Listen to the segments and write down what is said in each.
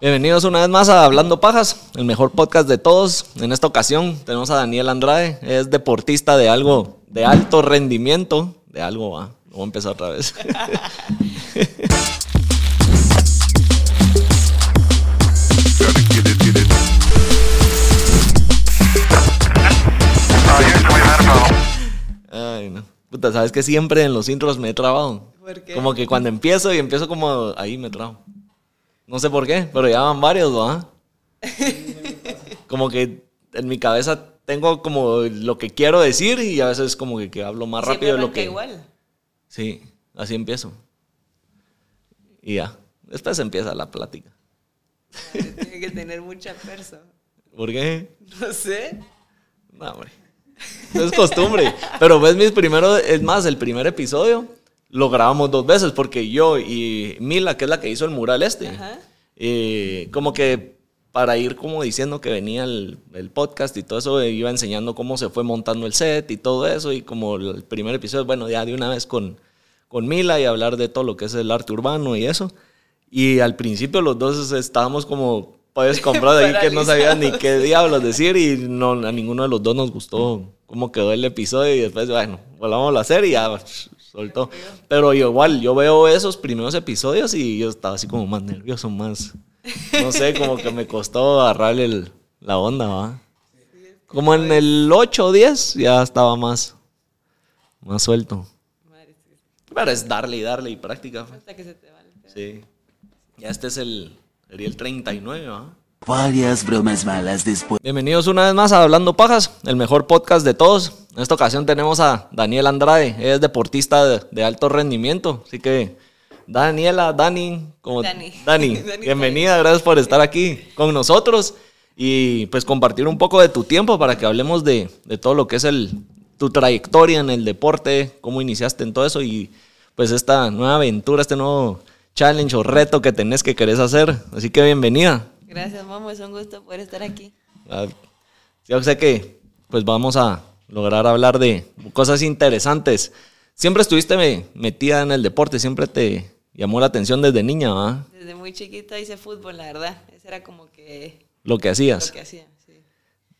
Bienvenidos una vez más a Hablando Pajas, el mejor podcast de todos. En esta ocasión tenemos a Daniel Andrade, es deportista de algo de alto rendimiento, de algo, va. Voy a empezar otra vez. Ay, no. Puta, sabes que siempre en los intros me he trabado. ¿Por qué? Como que cuando empiezo y empiezo como ahí me trabo. No sé por qué, pero ya van varios, ¿no? como que en mi cabeza tengo como lo que quiero decir y a veces como que, que hablo más rápido de lo que. igual. Sí, así empiezo. Y ya. Después empieza la plática. Tiene que tener mucha perso. ¿Por qué? No sé. No, hombre. Es costumbre. Pero ves mis primeros, es más, el primer episodio lo grabamos dos veces porque yo y Mila, que es la que hizo el mural este, eh, como que para ir como diciendo que venía el, el podcast y todo eso, eh, iba enseñando cómo se fue montando el set y todo eso. Y como el primer episodio, bueno, ya de una vez con, con Mila y hablar de todo lo que es el arte urbano y eso. Y al principio los dos estábamos como pues comprados ahí que no sabían ni qué diablos decir y no, a ninguno de los dos nos gustó cómo quedó el episodio y después, bueno, volvamos a hacer y ya soltó. Pero yo, igual, yo veo esos primeros episodios y yo estaba así como más nervioso, más, no sé, como que me costó agarrarle el- la onda, ¿va? Como en el 8 o 10 ya estaba más, más suelto. Pero es darle y darle y práctica. Hasta que se te va el perso. Sí. Ya este es el, sería el 39, ¿va? Varias bromas malas después. Bienvenidos una vez más a Hablando Pajas, el mejor podcast de todos. En esta ocasión tenemos a Daniel Andrade, es deportista de, de alto rendimiento. Así que, Daniela, Dani, como Dani. Dani, Dani bienvenida, gracias por estar aquí con nosotros y pues compartir un poco de tu tiempo para que hablemos de, de todo lo que es el, tu trayectoria en el deporte, cómo iniciaste en todo eso y pues esta nueva aventura, este nuevo challenge o reto que tenés que querés hacer. Así que bienvenida. Gracias, Momo. Es un gusto poder estar aquí. Ah, Yo sé que pues vamos a lograr hablar de cosas interesantes. Siempre estuviste me- metida en el deporte, siempre te llamó la atención desde niña, ¿va? Desde muy chiquita hice fútbol, la verdad. Ese era como que Lo que lo hacías. que hacía. Sí.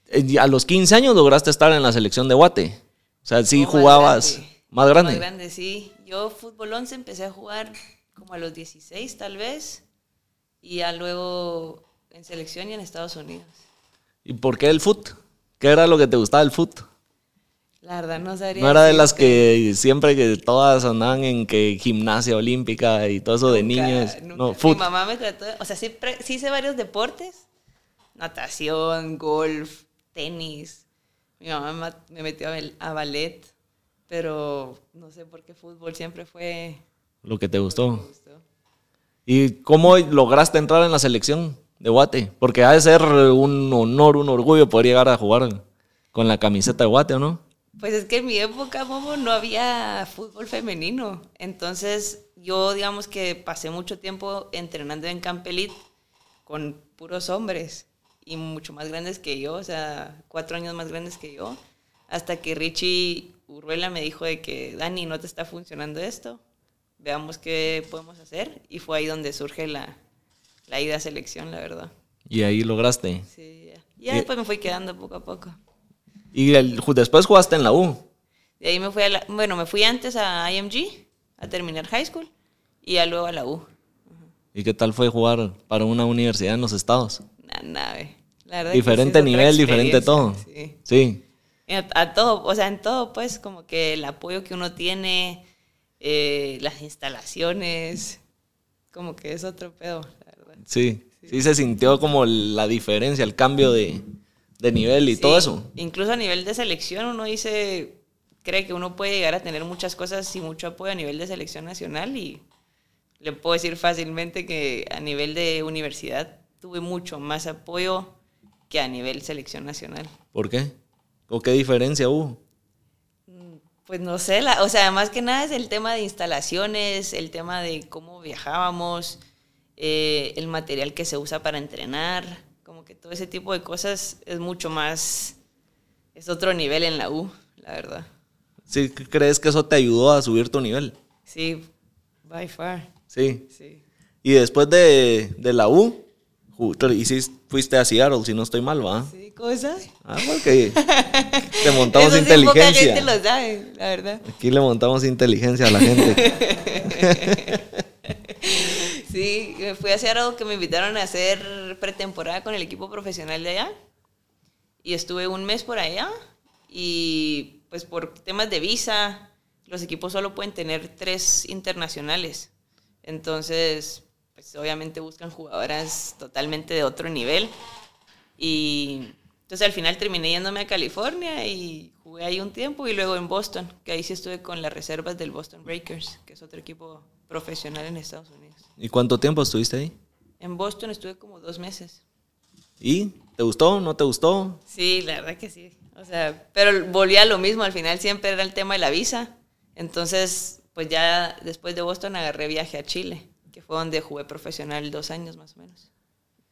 Eh, A los 15 años lograste estar en la selección de Guate. O sea, sí No, jugabas más grande. Más grande, sí. Yo fútbol 11 empecé a jugar como a los 16 tal vez. Y ya luego en selección y en Estados Unidos. ¿Y por qué el foot? ¿Qué era lo que te gustaba del foot? La verdad no sabría. No era de las que siempre que todas andaban en que gimnasia olímpica y todo eso de niños. nunca. No, Mi foot. mamá me trató, o sea, sí, hice varios deportes. Natación, golf, tenis. Mi mamá me metió a, ballet, pero no sé por qué fútbol siempre fue... Lo que te gustó. ¿Y cómo lograste entrar en la selección de Guate? Porque ha de ser un honor, un orgullo poder llegar a jugar con la camiseta de Guate, ¿o no? Pues es que en mi época, Momo, no había fútbol femenino. Entonces, yo digamos que pasé mucho tiempo entrenando en Campelit con puros hombres y mucho más grandes que yo, o sea, cuatro años más grandes que yo, hasta que Richie Urruela me dijo de que, Dani, no te está funcionando esto, veamos qué podemos hacer. Y fue ahí donde surge la, la ida a selección, la verdad. Y ahí lograste. Sí, ya. Ya después me fui quedando poco a poco. Y el- después jugaste en la U. De ahí me fui a la, bueno, me fui antes a IMG a terminar high school y ya luego a la U. ¿Y qué tal fue jugar para una universidad en los estados? Nada. La verdad que Diferente otra nivel, diferente todo. Sí. Sí. Y A, a todo, o sea, en todo, pues, como que el apoyo que uno tiene, eh, las instalaciones, como que es otro pedo, Sí. Sí se sintió como la diferencia, el cambio de, de nivel y Sí, todo eso. Incluso a nivel de selección, uno dice, cree que uno puede llegar a tener muchas cosas y mucho apoyo a nivel de selección nacional y le puedo decir fácilmente que a nivel de universidad tuve mucho más apoyo que a nivel selección nacional. ¿Por qué? ¿O qué diferencia hubo? Pues no sé, la- o sea, más que nada es el tema de instalaciones, el tema de cómo viajábamos, eh, el material que se usa para entrenar, como que todo ese tipo de cosas es mucho más, es otro nivel en la U, la verdad. ¿Sí crees que eso te ayudó a subir tu nivel? Sí, by far, Sí. sí. Y después de, de la U, tú hiciste- fuiste a Seattle, si no estoy mal, ¿va? Sí, ¿cómo sabes? Ah, porque te montamos Eso sí, poca inteligencia. gente lo sabe, la verdad. Aquí le montamos inteligencia a la gente. Sí, me fui a hacer algo que me invitaron a hacer pretemporada con el equipo profesional de allá. Y estuve un mes por allá. Y pues por temas de visa, los equipos solo pueden tener tres internacionales. Entonces, pues obviamente buscan jugadoras totalmente de otro nivel. Y entonces al final terminé yéndome a California y jugué ahí un tiempo y luego en Boston, que ahí sí estuve con las reservas del Boston Breakers, que es otro equipo profesional en Estados Unidos. ¿Y cuánto tiempo estuviste ahí? En Boston estuve como dos meses. ¿Y te gustó? ¿No te gustó? Sí, la verdad que sí. O sea, pero volví a lo mismo, al final siempre era el tema de la visa. Entonces, pues ya después de Boston agarré viaje a Chile, que fue donde jugué profesional dos años más o menos.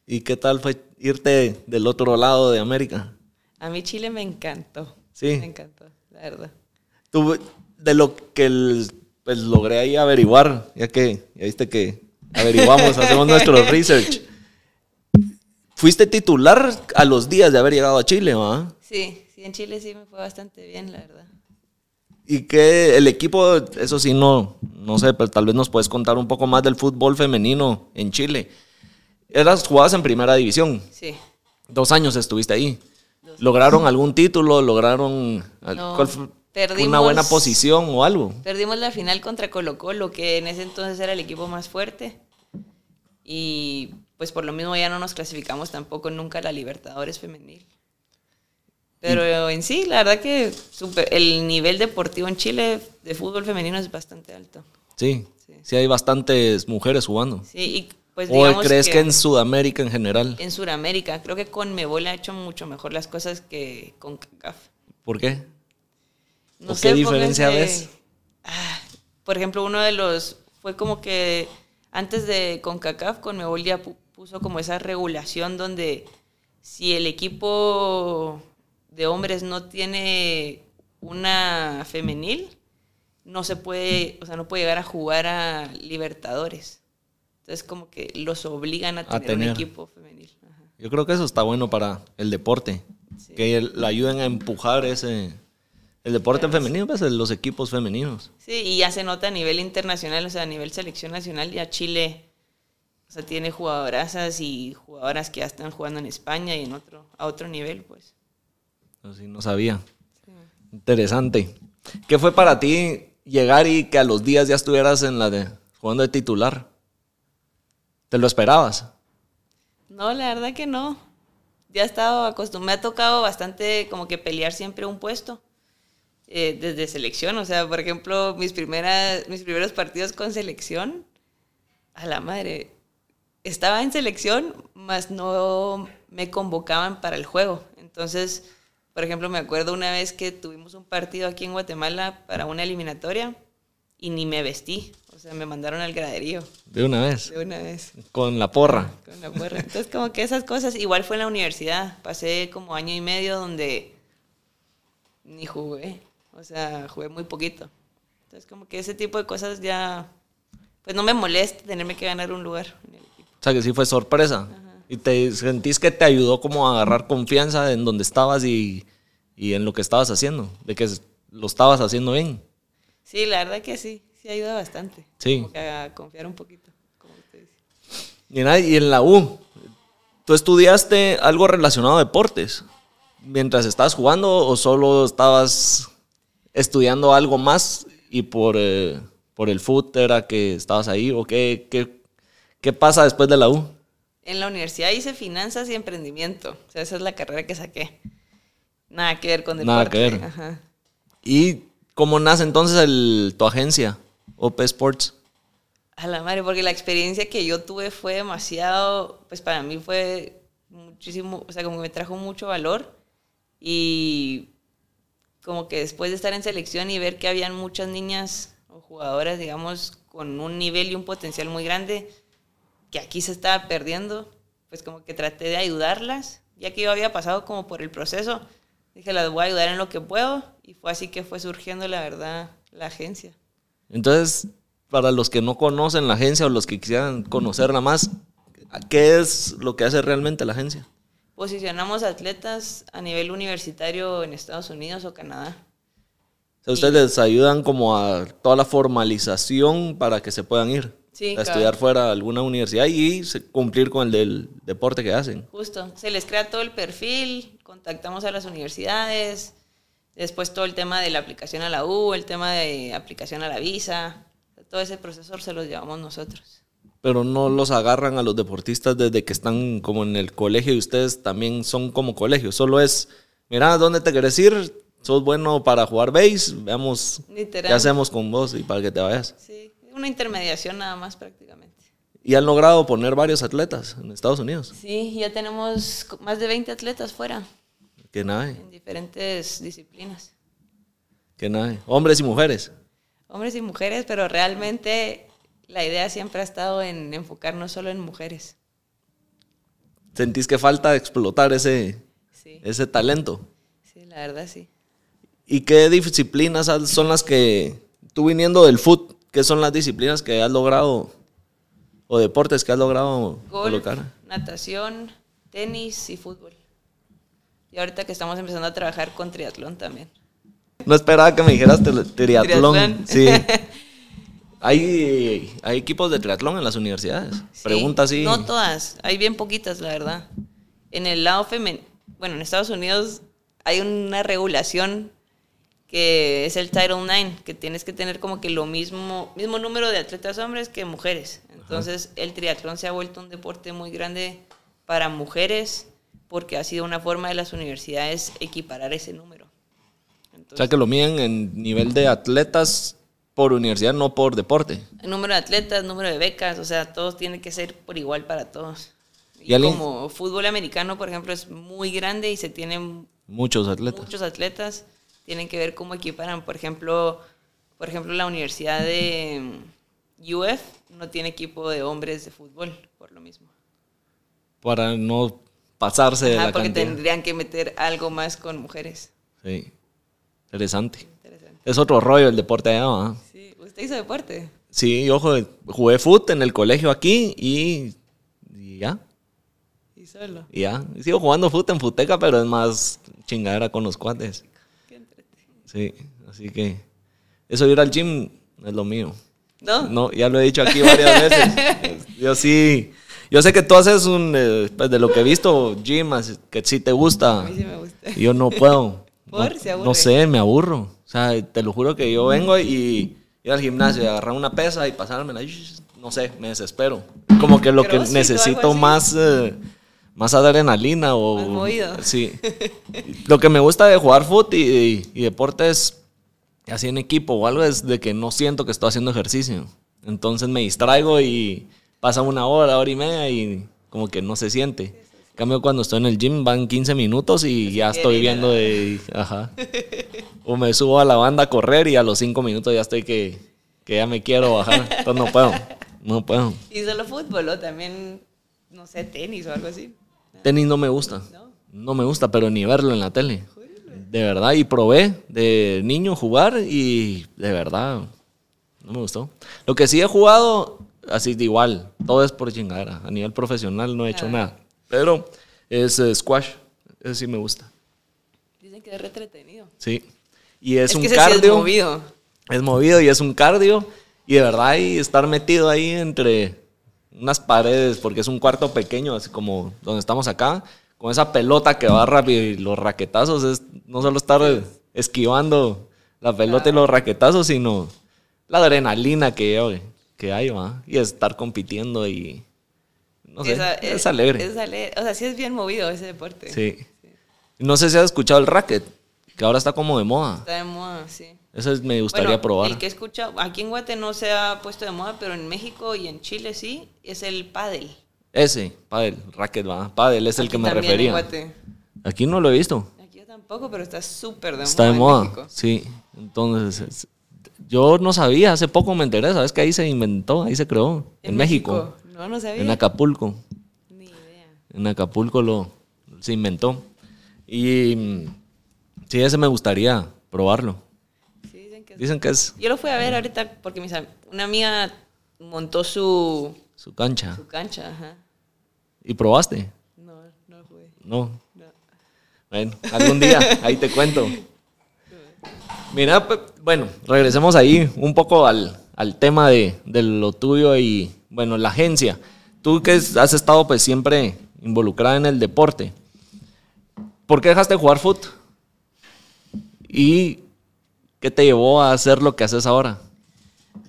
¿Y qué tal fue irte del otro lado de América? A mí Chile me encantó. Sí. Me encantó, la verdad. Tú, de lo que el- pues, logré ahí averiguar, ya que ya viste que averiguamos, hacemos nuestro research. Fuiste titular a los días de haber llegado a Chile, ¿va? Sí, sí, en Chile sí me fue bastante bien, la verdad. Y que el equipo, eso sí, no, no sé, pero tal vez nos puedes contar un poco más del fútbol femenino en Chile. Eras jugabas en primera división, Sí. dos años estuviste ahí. ¿Lograron algún título? ¿Lograron No, cuál fue? una buena posición o algo? Perdimos la final contra Colo Colo, que en ese entonces era el equipo más fuerte. Y pues por lo mismo ya no nos clasificamos tampoco nunca a la Libertadores femenil. Pero en sí, la verdad que super- el nivel deportivo en Chile de fútbol femenino es bastante alto. Sí, Sí. sí hay bastantes mujeres jugando. Sí, y pues ¿O crees que, en Sudamérica en general? en Sudamérica, creo que con Mebol ha hecho mucho mejor las cosas que con CACAF. ¿Por qué? No ¿O sé, qué diferencia ves? Ah, por ejemplo, uno de los fue como que antes de CONCACAF, Conmebol ya pu- puso como esa regulación donde si el equipo de hombres no tiene una femenil, no se puede, o sea, no puede llegar a jugar a Libertadores. Entonces como que los obligan a tener, tener. un equipo femenil. Ajá. Yo creo que eso está bueno para el deporte. Sí. Que la ayuden a empujar ese... El deporte femenino, pues los equipos femeninos. Sí, y ya se nota a nivel internacional, o sea, a nivel selección nacional, ya Chile, o sea, tiene jugadorazas y jugadoras que ya están jugando en España y en otro, a otro nivel, pues. Así no sabía. Interesante. ¿Qué fue para ti llegar y que a los días ya estuvieras en la de jugando de titular? ¿Te lo esperabas? No, la verdad que no. Ya he estado acostumbrado, me ha tocado bastante como que pelear siempre un puesto. Eh, desde selección, o sea, por ejemplo, mis, primeras, mis primeros partidos con selección, a la madre, estaba en selección, mas no me convocaban para el juego. Entonces, por ejemplo, me acuerdo una vez que tuvimos un partido aquí en Guatemala para una eliminatoria y ni me vestí, o sea, me mandaron al graderío De una vez. de una vez. Con la porra. Con la porra. Entonces, como que esas cosas, igual fue en la universidad. Pasé como año y medio donde ni jugué. O sea, jugué muy poquito. Entonces, como que ese tipo de cosas ya, pues no me molesta tenerme que ganar un lugar en el equipo. O sea que sí fue sorpresa. Y te sentís que te ayudó como a agarrar confianza en donde estabas y, y en lo que estabas haciendo. De que lo estabas haciendo bien. Sí, la verdad que sí, sí ayuda bastante. Sí. Como que a confiar un poquito, como usted dice. Y, nada, y en la U, ¿tú estudiaste algo relacionado a deportes? Mientras estabas jugando o solo estabas estudiando algo más y por, eh, por el fútbol era que estabas ahí? ¿O qué, qué, qué pasa después de la U? En la universidad hice finanzas y emprendimiento. O sea, esa es la carrera que saqué. Nada que ver con deporte. Nada que ver. Ajá. ¿Y cómo nace entonces el, tu agencia, OP Sports? A la madre, porque la experiencia que yo tuve fue demasiado, pues para mí fue muchísimo, o sea, como que me trajo mucho valor y como que después de estar en selección y ver que habían muchas niñas o jugadoras, digamos, con un nivel y un potencial muy grande, que aquí se estaba perdiendo, pues como que traté de ayudarlas, ya que yo había pasado como por el proceso, dije, las voy a ayudar en lo que puedo y fue así que fue surgiendo, la verdad, la agencia. Entonces, para los que no conocen la agencia o los que quisieran conocerla más, ¿Qué es lo que hace realmente la agencia? Posicionamos atletas a nivel universitario en Estados Unidos o Canadá. O sea, ustedes les ayudan como a toda la formalización para que se puedan ir Sí, a claro. estudiar fuera de alguna universidad y cumplir con el del deporte que hacen. Justo, se les crea todo el perfil, contactamos a las universidades, después todo el tema de la aplicación a la U, el tema de aplicación a la visa, todo ese proceso se los llevamos nosotros. Pero no los agarran a los deportistas desde que están como en el colegio y ustedes también son como colegio. Solo es, mira, ¿dónde te querés ir? ¿Sos bueno para jugar base? Veamos Literal. qué hacemos con vos y para que te vayas. Sí, una intermediación nada más prácticamente. Y han logrado poner varios atletas en Estados Unidos. Sí, ya tenemos más de 20 atletas fuera, Que nada, en diferentes disciplinas. que nada. Hombres y mujeres. Hombres y mujeres, pero realmente la idea siempre ha estado en enfocarnos solo en mujeres. ¿Sentís que falta explotar ese, Sí, ese talento? sí, la verdad sí. ¿Y qué disciplinas son las que, tú viniendo del foot, qué son las disciplinas que has logrado, o deportes que has logrado Golf, colocar? natación, tenis y fútbol. Y ahorita que estamos empezando a trabajar con triatlón también. No esperaba que me dijeras tri- triatlón. Triatlón. Sí. ¿Hay, hay equipos de triatlón en las universidades. Sí, Pregunta así. No todas, hay bien poquitas, la verdad. En el lado femenino, bueno, en Estados Unidos hay una regulación que es el Title IX, que tienes que tener como que lo mismo, mismo número de atletas hombres que mujeres. Entonces, el triatlón se ha vuelto un deporte muy grande para mujeres porque ha sido una forma de las universidades equiparar ese número. o Entonces, sea que lo miden en nivel de atletas por universidad, no por deporte. el número de atletas, número de becas, o sea, todos tiene que ser por igual para todos. ¿Y como fútbol americano, por ejemplo, es muy grande y se tienen Muchos atletas. muchos atletas, tienen que ver cómo equiparan. Por ejemplo, por ejemplo, la universidad de mm, UF no tiene equipo de hombres de fútbol, por lo mismo. Para no pasarse de la porque cantidad. tendrían que meter algo más con mujeres. Sí. Interesante. Interesante. Es otro rollo el deporte allá. ¿Usted hizo deporte? Sí, ojo, jugué foot en el colegio aquí y, y ya, Y solo. y ya. Sigo jugando foot en futeca, pero es más chingadera con los cuates. Qué. Sí, así que eso de ir al gym es lo mío. ¿No? No, ya lo he dicho aquí varias veces. Yo sí, yo sé que tú haces un, eh, pues de lo que he visto, gym, que sí te gusta. A mí sí me gusta. Yo no puedo. ¿Por? No, ¿Se no sé, me aburro. O sea, te lo juro que yo vengo y ir al gimnasio y agarrar una pesa y pasármela. No sé, me desespero. Como que lo que ¿Crossfit o algo necesito más, eh, más adrenalina o... Más movido. Sí. Lo que me gusta de jugar fútbol y, y- y deportes así en equipo o algo es de que no siento que estoy haciendo ejercicio. Entonces me distraigo y pasa una hora, hora y media y como que no se siente. Cambio, cuando estoy en el gym van 15 minutos y ya estoy viendo de... Ajá. O me subo a la banda a correr y a los 5 minutos ya estoy que, que ya me quiero bajar. Entonces no puedo. No puedo. ¿Y solo fútbol o también, no sé, tenis o algo así? Tenis no me gusta. No. No me gusta, pero ni verlo en la tele. De verdad. Y probé de niño jugar y de verdad no me gustó. Lo que sí he jugado, así de igual. Todo es por chingadera. A nivel profesional no he hecho Ah. nada. Pero es eh, squash. Eso sí me gusta. Dicen que es re entretenido. Sí. Y es, Es, un que ese sí es cardio. movido. Es movido y es un cardio. Y de verdad, y estar metido ahí entre unas paredes, porque es un cuarto pequeño, así como donde estamos acá, con esa pelota que va rápido y los raquetazos, es no solo estar esquivando la pelota y los raquetazos, sino la adrenalina que, hay- que hay, ¿va? Y estar compitiendo y. No sé, Esa- es, alegre. Es alegre. O sea, sí es bien movido ese deporte. sí. No sé si has escuchado el racket, que ahora está como de moda. Está de moda, sí. Eso es- me gustaría Bueno, probar. El que he escuchado, aquí en Guate no se ha puesto de moda, pero en México y en Chile sí, es el pádel. Ese, pádel, racket, va. Pádel es el Aquí que me también en refería. Guate. Aquí no lo he visto. Aquí yo tampoco, pero está súper de Está moda. de en moda. Sí. Entonces, es- yo no sabía, hace poco me enteré, ¿sabes? Que ahí se inventó, ahí se creó. En, México. No, no sabía. En Acapulco. Ni idea. En Acapulco lo se inventó. Y mm, sí, ese me gustaría probarlo. Sí, dicen que es- Dicen que es Yo lo fui a ver ahorita porque mis una amiga montó su, su cancha. su cancha, ajá. ¿Y probaste? No, no jugué. No. No. Bueno, algún día, ahí te cuento. Mira, bueno, regresemos ahí un poco al, al tema de, de lo tuyo y, bueno, la agencia. Tú que has estado pues siempre involucrada en el deporte, ¿por qué dejaste de jugar fútbol? ¿Y qué te llevó a hacer lo que haces ahora?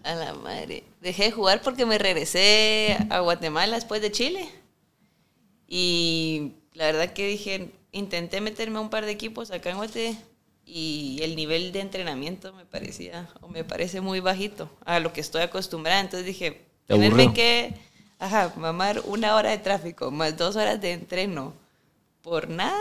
A la madre. Dejé de jugar porque me regresé a Guatemala después de Chile. Y la verdad que dije, intenté meterme a un par de equipos acá en Guate y el nivel de entrenamiento me parecía, o me parece muy bajito a lo que estoy acostumbrada. Entonces dije, ¿Te tenerme que, ajá, mamar una hora de tráfico más dos horas de entreno por nada,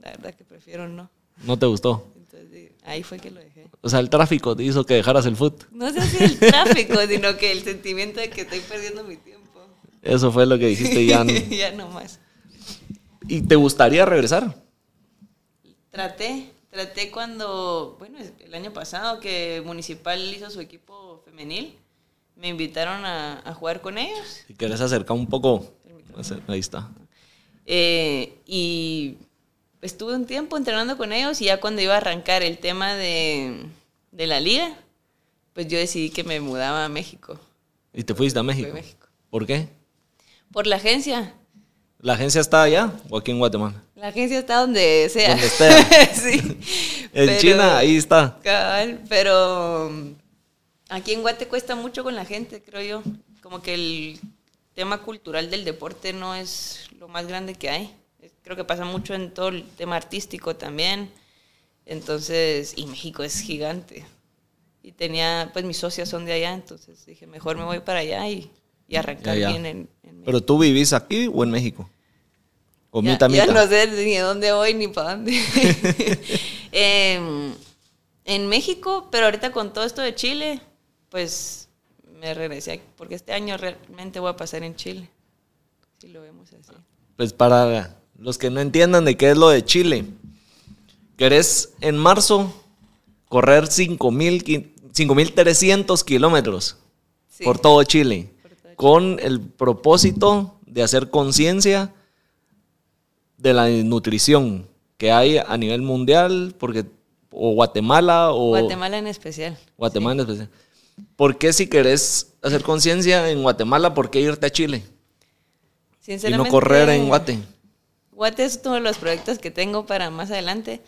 la verdad que prefiero no. ¿No te gustó? Entonces ahí fue que lo dejé. O sea, el tráfico te hizo que dejaras el fútbol. No sé si el tráfico, sino que el sentimiento de que estoy perdiendo mi tiempo. Eso fue lo que dijiste ya. no- ya no más. ¿Y te gustaría regresar? Traté, traté cuando, bueno, el año pasado que Municipal hizo su equipo femenil, me invitaron a, a jugar con ellos. Si quieres acercar un poco. Ahí está. Eh, y estuve un tiempo entrenando con ellos y ya cuando iba a arrancar el tema de, de la liga, pues yo decidí que me mudaba a México. ¿Y te fuiste a México? Fui a México. ¿Por qué? Por la agencia. ¿La agencia está allá o aquí en Guatemala? La agencia está donde sea. Donde esté. sí. En Pero- China, ahí está. Cabal, pero aquí en Guate cuesta mucho con la gente, creo yo. Como que el tema cultural del deporte no es lo más grande que hay. Creo que pasa mucho en todo el tema artístico también. Entonces, y México es gigante. Y tenía, pues mis socias son de allá, entonces dije, mejor me voy para allá y, y arrancar Ya, ya. bien en, en México. ¿Pero tú vivís aquí o en México? ¿O Ya- mitad, ya, mitad? no sé ni de dónde voy ni para dónde. Em, en México, pero ahorita con todo esto de Chile, pues me regresé porque este año realmente voy a pasar en Chile. Si lo vemos así. Pues para los que no entiendan de qué es lo de Chile. Querés en marzo correr 5,000 qui- 5.300 kilómetros Sí. por todo Chile. Con el propósito de hacer conciencia de la nutrición que hay a nivel mundial, porque o Guatemala o Guatemala en especial. Guatemala en especial. ¿Por qué si querés hacer conciencia en Guatemala, por qué irte a Chile? Y no correr en Guate. Guate es uno de los proyectos que tengo para más adelante,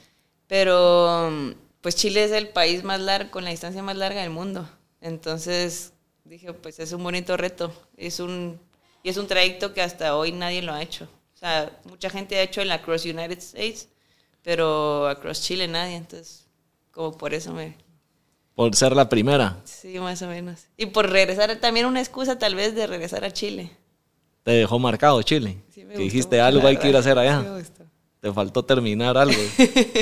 pero pues Chile es el país más largo, con la distancia más larga del mundo. Entonces dije, pues es un bonito reto. Es un, y es un trayecto que hasta hoy nadie lo ha hecho. O sea, mucha gente ha hecho en la Cross United States, pero across Chile nadie. Entonces, como por eso me... Por ser la primera. Sí, más o menos. Y por regresar, también una excusa tal vez de regresar a Chile. Te dejó marcado Chile. Sí, me que gustó dijiste mucho, algo hay que ir a hacer allá. me gustó. Te faltó terminar algo.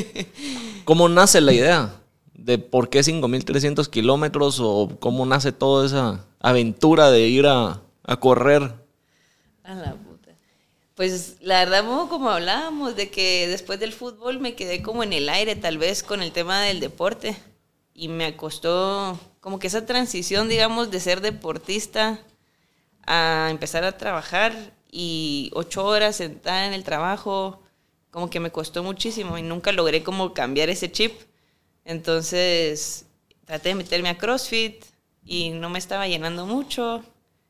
¿Cómo nace la idea? ¿De por qué 5.300 kilómetros? ¿O cómo nace toda esa aventura de ir a, a correr? A la puta. Pues la verdad, como hablábamos, de que después del fútbol me quedé como en el aire, tal vez, con el tema del deporte. Y me costó como que esa transición, digamos, de ser deportista a empezar a trabajar y ocho horas sentada en el trabajo, como que me costó muchísimo y nunca logré como cambiar ese chip. Entonces traté de meterme a CrossFit y no me estaba llenando mucho.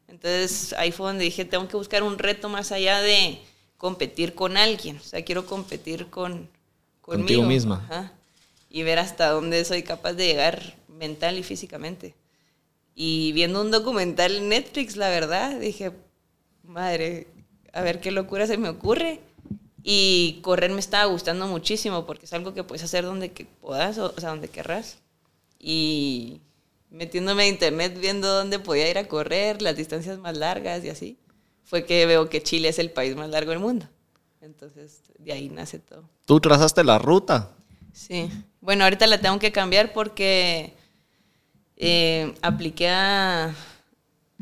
Entonces ahí fue donde dije, tengo que buscar un reto más allá de competir con alguien. O sea, quiero competir con conmigo. Contigo misma. Ajá. Y ver hasta dónde soy capaz de llegar mental y físicamente. Y viendo un documental en Netflix, la verdad, dije, madre, a ver qué locura se me ocurre. Y correr me estaba gustando muchísimo porque es algo que puedes hacer donde que puedas, o, o sea, donde querrás. Y metiéndome a internet viendo dónde podía ir a correr, las distancias más largas y así, fue que veo que Chile es el país más largo del mundo. Entonces, de ahí nace todo. Tú trazaste la ruta. Sí. Bueno, ahorita la tengo que cambiar porque eh, apliqué a,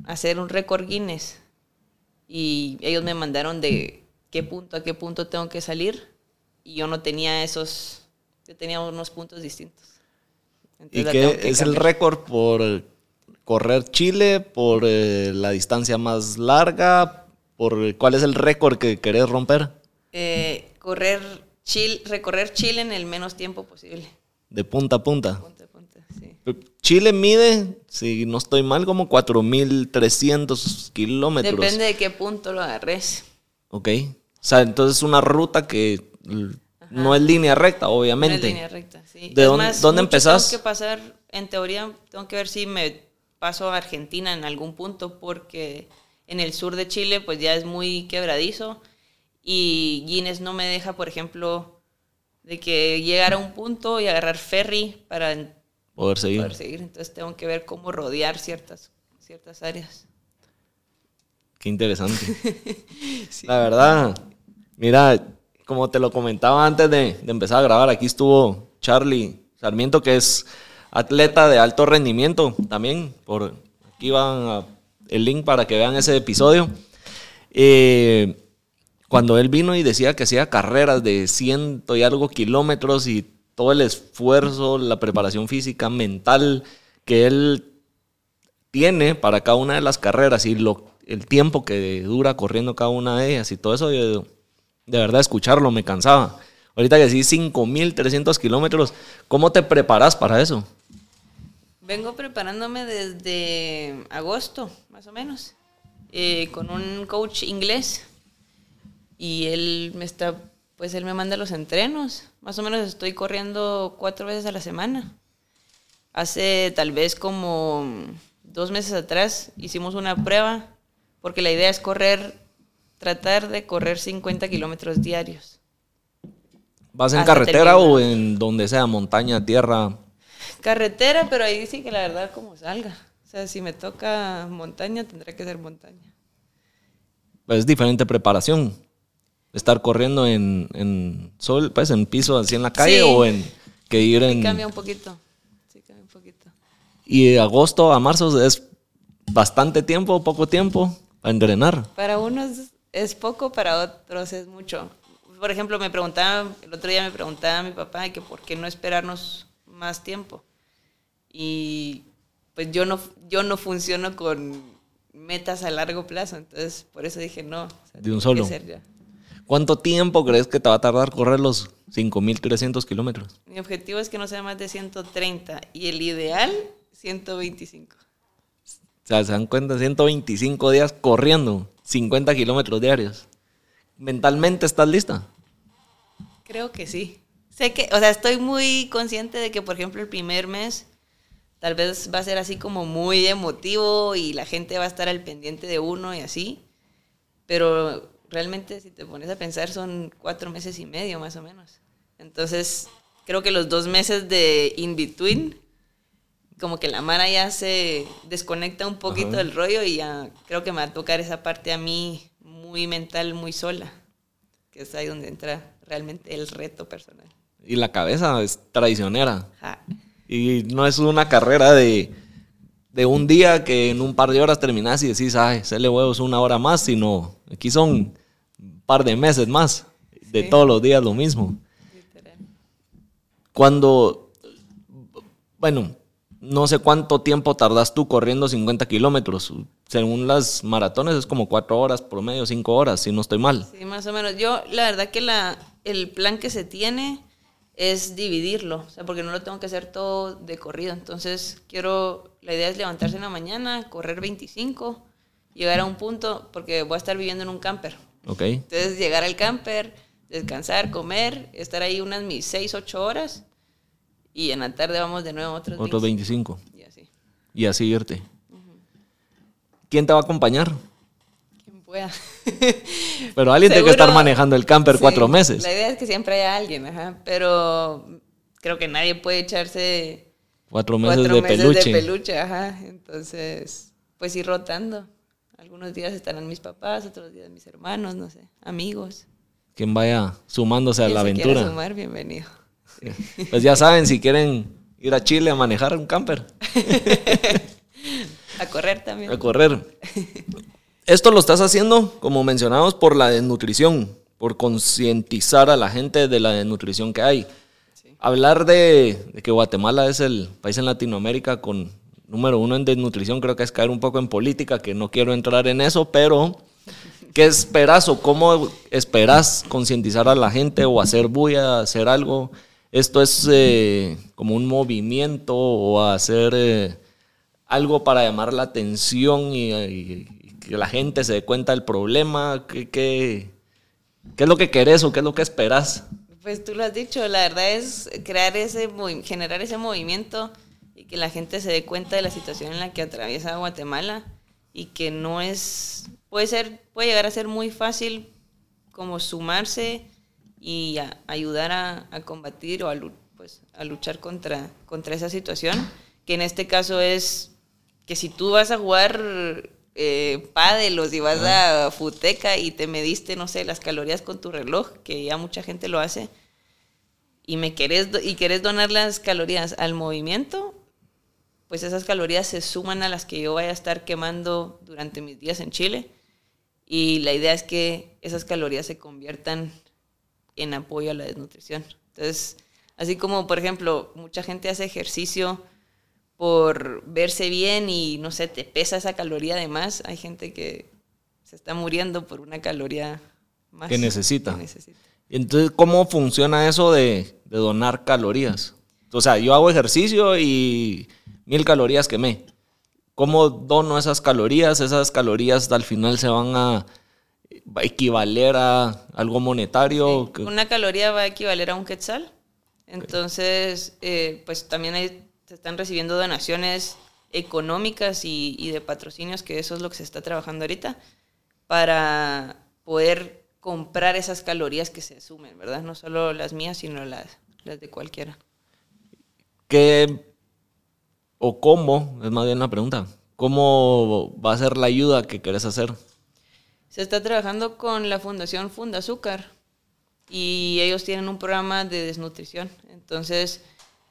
hacer un récord Guinness y ellos me mandaron de qué punto a qué punto tengo que salir y yo no tenía esos, yo tenía unos puntos distintos. Entonces ¿Y qué que es el récord por correr Chile, por eh, la distancia más larga? por cuál es el récord que querés romper Eh, correr Chile, recorrer Chile en el menos tiempo posible. de punta a punta. Punta a punta, sí. Chile mide, si no estoy mal, como 4.300 kilómetros. Depende de qué punto lo agarres. Ok. O sea, entonces es una ruta que no es línea recta, No obviamente. es línea recta, sí. ¿De Es dónde- dónde empezás? Tengo que pasar, en teoría, tengo que ver si me paso a Argentina en algún punto, porque en el sur de Chile, pues ya es muy quebradizo. Y Guinness no me deja, por ejemplo, de que llegar a un punto y agarrar ferry para Poder seguir. poder seguir. Entonces tengo que ver cómo rodear ciertas, ciertas áreas. Qué interesante. La verdad, mira, como te lo comentaba antes de, de empezar a grabar, aquí estuvo Charlie Sarmiento, que es atleta de alto rendimiento también. Por aquí va el link para que vean ese episodio. Eh, cuando él vino y decía que hacía carreras de ciento y algo kilómetros y todo el esfuerzo, la preparación física, mental que él tiene para cada una de las carreras y lo, el tiempo que dura corriendo cada una de ellas y todo eso, yo- de verdad escucharlo me cansaba. Ahorita que sí, 5.300 kilómetros, ¿cómo te preparas para eso? Vengo preparándome desde agosto, más o menos, eh, con un coach inglés. Y él me está, pues él me manda los entrenos. Más o menos estoy corriendo cuatro veces a la semana. Hace tal vez como dos meses atrás hicimos una prueba, porque la idea es correr, tratar de correr 50 kilómetros diarios. ¿Vas en carretera terminar. o en donde sea, montaña, tierra? Carretera, pero ahí sí que la verdad como salga. O sea, si me toca montaña, tendrá que ser montaña. Es diferente preparación. Estar corriendo en, en sol, pues en piso así en la calle Sí. o en que ir Sí en... cambia un poquito. Sí cambia un poquito. Y de agosto a marzo es bastante tiempo, poco tiempo a entrenar. Para unos es poco, para otros es mucho. Por ejemplo, me preguntaba, el otro día me preguntaba a mi papá que por qué no esperarnos más tiempo. Y pues yo no, yo no funciono con metas a largo plazo, entonces por eso dije no. o sea, De un tiene que solo. ser ya. ¿Cuánto tiempo crees que te va a tardar correr los 5.300 kilómetros? Mi objetivo es que no sea más de 130 y el ideal 125. O sea, se dan cuenta, 125 días corriendo, 50 kilómetros diarios. ¿Mentalmente estás lista? Creo que sí. Sé que, o sea, estoy muy consciente de que, por ejemplo, el primer mes tal vez va a ser así como muy emotivo y la gente va a estar al pendiente de uno y así. Pero realmente, si te pones a pensar, son cuatro meses y medio más o menos. Entonces, creo que los dos meses de in-between, como que la Mara ya se desconecta un poquito Ajá. del rollo y ya creo que me va a tocar esa parte a mí muy mental, muy sola. Que es ahí donde entra realmente el reto personal. Y la cabeza es traicionera. Y no es una carrera de, de un día que en un par de horas terminas y decís, ay, se le huevos una hora más, sino aquí son un par de meses más, de Sí. todos los días lo mismo. Literal. Cuando, bueno, no sé cuánto tiempo tardas tú corriendo 50 kilómetros. Según las maratones es como 4 horas, promedio 5 horas, si no estoy mal. Sí, más o menos. Yo, la verdad que la, el plan que se tiene es dividirlo, o sea, porque no lo tengo que hacer todo de corrido. Entonces, quiero, la idea es levantarse en la mañana, correr 25, llegar a un punto, porque voy a estar viviendo en un camper. ¿Ok? Entonces, llegar al camper, descansar, comer, estar ahí unas mis 6, 8 horas, y en la tarde vamos de nuevo a otros, Otros 25. 25. Y así. Y así irte. ¿Quién te va a acompañar? Pueda. Pero alguien tiene que estar manejando el camper Sí, cuatro meses. La idea es que siempre haya alguien, ajá. Pero creo que nadie puede echarse Cuatro meses, cuatro de, meses peluche. de peluche, ajá. Entonces, pues ir rotando. Algunos días estarán mis papás, otros días mis hermanos, no sé, amigos. Quien vaya sumándose a la aventura. sumar, bienvenido. Pues ya saben, si quieren ir a Chile a manejar un camper, A correr también. a correr. Esto lo estás haciendo, como mencionamos, por la desnutrición, por concientizar a la gente de la desnutrición que hay. Hablar de, de que Guatemala es el país en Latinoamérica con número uno en desnutrición, creo que es caer un poco en política, que no quiero entrar en eso, pero ¿Qué esperas o cómo esperas concientizar a la gente o hacer bulla, hacer algo? ¿Esto es eh, como un movimiento o hacer eh, algo para llamar la atención y que la gente se dé cuenta del problema? ¿Qué, qué, qué es lo que querés o qué es lo que esperas? Pues tú lo has dicho, la verdad es crear ese, generar ese movimiento y que la gente se dé cuenta de la situación en la que atraviesa Guatemala y que no es, puede ser, puede llegar a ser muy fácil como sumarse y a- ayudar a, a combatir o a, pues, a luchar contra, contra esa situación, que en este caso es que si tú vas a jugar eh, pádel o si vas a futeca y te mediste, no sé, las calorías con tu reloj, que ya mucha gente lo hace, y me querés, y querés donar las calorías al movimiento, pues esas calorías se suman a las que yo vaya a estar quemando durante mis días en Chile. Y la idea es que esas calorías se conviertan en apoyo a la desnutrición. Entonces, así como, por ejemplo, mucha gente hace ejercicio por verse bien y, no sé, te pesa esa caloría de más, hay gente que se está muriendo por una caloría más. Que necesita. que necesita. Entonces, ¿cómo funciona eso de, de donar calorías? O sea, yo hago ejercicio y mil calorías quemé. ¿Cómo dono esas calorías? Esas calorías al final se van a va a equivaler a algo monetario. Sí, Una caloría va a equivaler a un quetzal. Entonces, eh, pues también hay- se están recibiendo donaciones económicas y, y de patrocinios, que eso es lo que se está trabajando ahorita, para poder comprar esas calorías que se asumen, ¿verdad? No solo las mías, sino las, las de cualquiera. ¿Qué o cómo, es más bien la pregunta, cómo va a ser la ayuda que querés hacer? Se está trabajando con la Fundación Funda Azúcar y ellos tienen un programa de desnutrición. Entonces,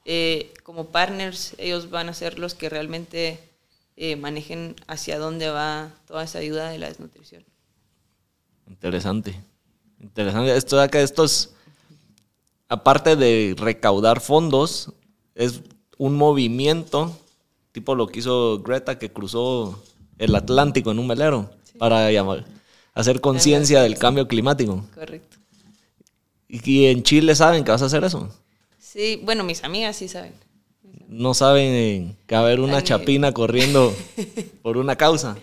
eh, como partners, ellos van a ser los que realmente eh, manejen hacia dónde va toda esa ayuda de la desnutrición. Interesante. Interesante. Esto de acá, esto es, aparte de recaudar fondos, es un movimiento, tipo lo que hizo Greta, que cruzó el Atlántico en un velero, para llamar, hacer conciencia del cambio climático. Correcto. Y, y en Chile saben que vas a hacer eso. Sí, bueno, mis amigas sí saben. No saben eh, que va a haber una chapina corriendo por una causa.